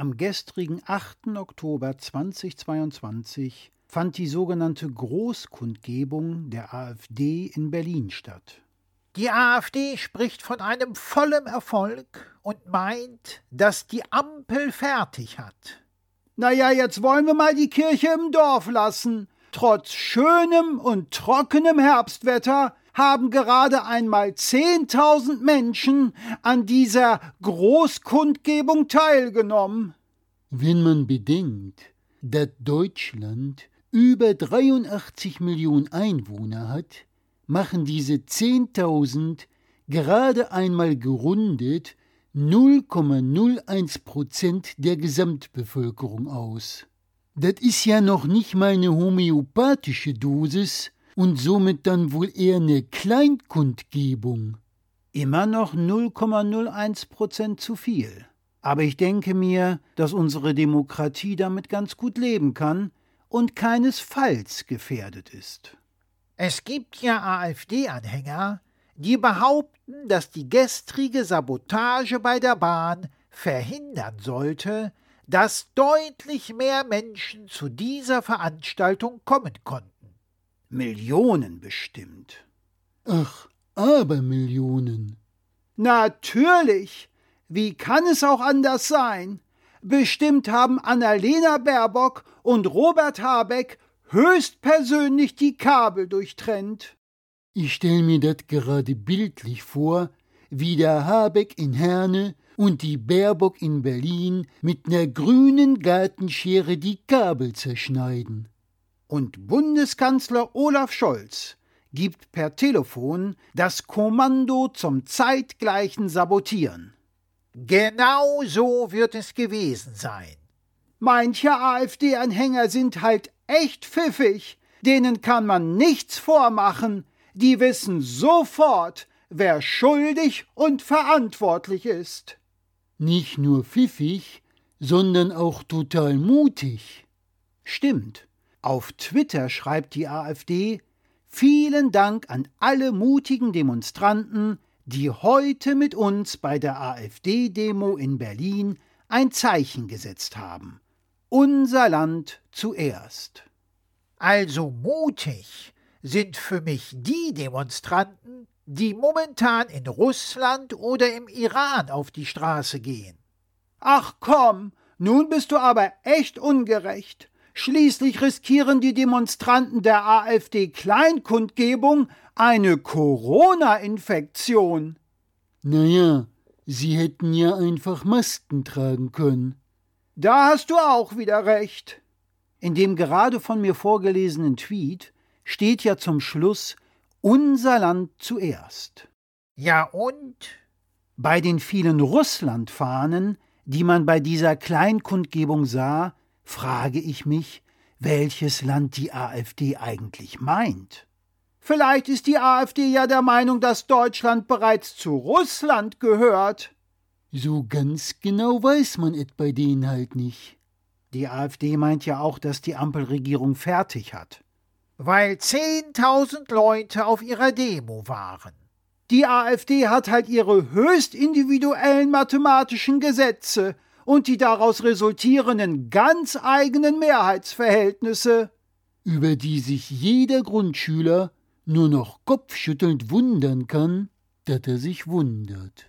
Am gestrigen 8. Oktober 2022 fand die sogenannte Großkundgebung der AfD in Berlin statt. Die AfD spricht von einem vollen Erfolg und meint, dass die Ampel fertig hat. Na ja, jetzt wollen wir mal die Kirche im Dorf lassen. Trotz schönem und trockenem Herbstwetter haben gerade einmal 10.000 Menschen an dieser Großkundgebung teilgenommen. Wenn man bedenkt, dass Deutschland über 83 Millionen Einwohner hat, machen diese 10.000 gerade einmal gerundet 0,01 Prozent der Gesamtbevölkerung aus. Das ist ja noch nicht mal eine homöopathische Dosis und somit dann wohl eher eine Kleinkundgebung. Immer noch 0,01 Prozent zu viel. Aber ich denke mir, dass unsere Demokratie damit ganz gut leben kann und keinesfalls gefährdet ist. Es gibt ja AfD-Anhänger, die behaupten, dass die gestrige Sabotage bei der Bahn verhindern sollte, dass deutlich mehr Menschen zu dieser Veranstaltung kommen konnten. Millionen bestimmt. Ach, aber Millionen. Natürlich. Wie kann es auch anders sein? Bestimmt haben Annalena Baerbock und Robert Habeck höchstpersönlich die Kabel durchtrennt. Ich stell mir das gerade bildlich vor, wie der Habeck in Herne und die Baerbock in Berlin mit ner grünen Gartenschere die Kabel zerschneiden. Und Bundeskanzler Olaf Scholz gibt per Telefon das Kommando zum zeitgleichen Sabotieren. Genau so wird es gewesen sein. Manche AfD-Anhänger sind halt echt pfiffig. Denen kann man nichts vormachen. Die wissen sofort, wer schuldig und verantwortlich ist. Nicht nur pfiffig, sondern auch total mutig. Stimmt. Auf Twitter schreibt die AfD Vielen Dank an alle mutigen Demonstranten, die heute mit uns bei der AfD-Demo in Berlin ein Zeichen gesetzt haben. Unser Land zuerst. Also mutig sind für mich die Demonstranten, die momentan in Russland oder im Iran auf die Straße gehen. Ach komm, nun bist du aber echt ungerecht. Schließlich riskieren die Demonstranten der AfD Kleinkundgebung eine Corona-Infektion. Naja, sie hätten ja einfach Masken tragen können. Da hast du auch wieder recht. In dem gerade von mir vorgelesenen Tweet steht ja zum Schluss unser Land zuerst. Ja und? Bei den vielen Russlandfahnen, die man bei dieser Kleinkundgebung sah, frage ich mich, welches Land die AfD eigentlich meint. Vielleicht ist die AfD ja der Meinung, dass Deutschland bereits zu Russland gehört. So ganz genau weiß man es bei denen halt nicht. Die AfD meint ja auch, dass die Ampelregierung fertig hat. Weil zehntausend Leute auf ihrer Demo waren. Die AfD hat halt ihre höchst individuellen mathematischen Gesetze und die daraus resultierenden ganz eigenen Mehrheitsverhältnisse, über die sich jeder Grundschüler nur noch kopfschüttelnd wundern kann, dass er sich wundert.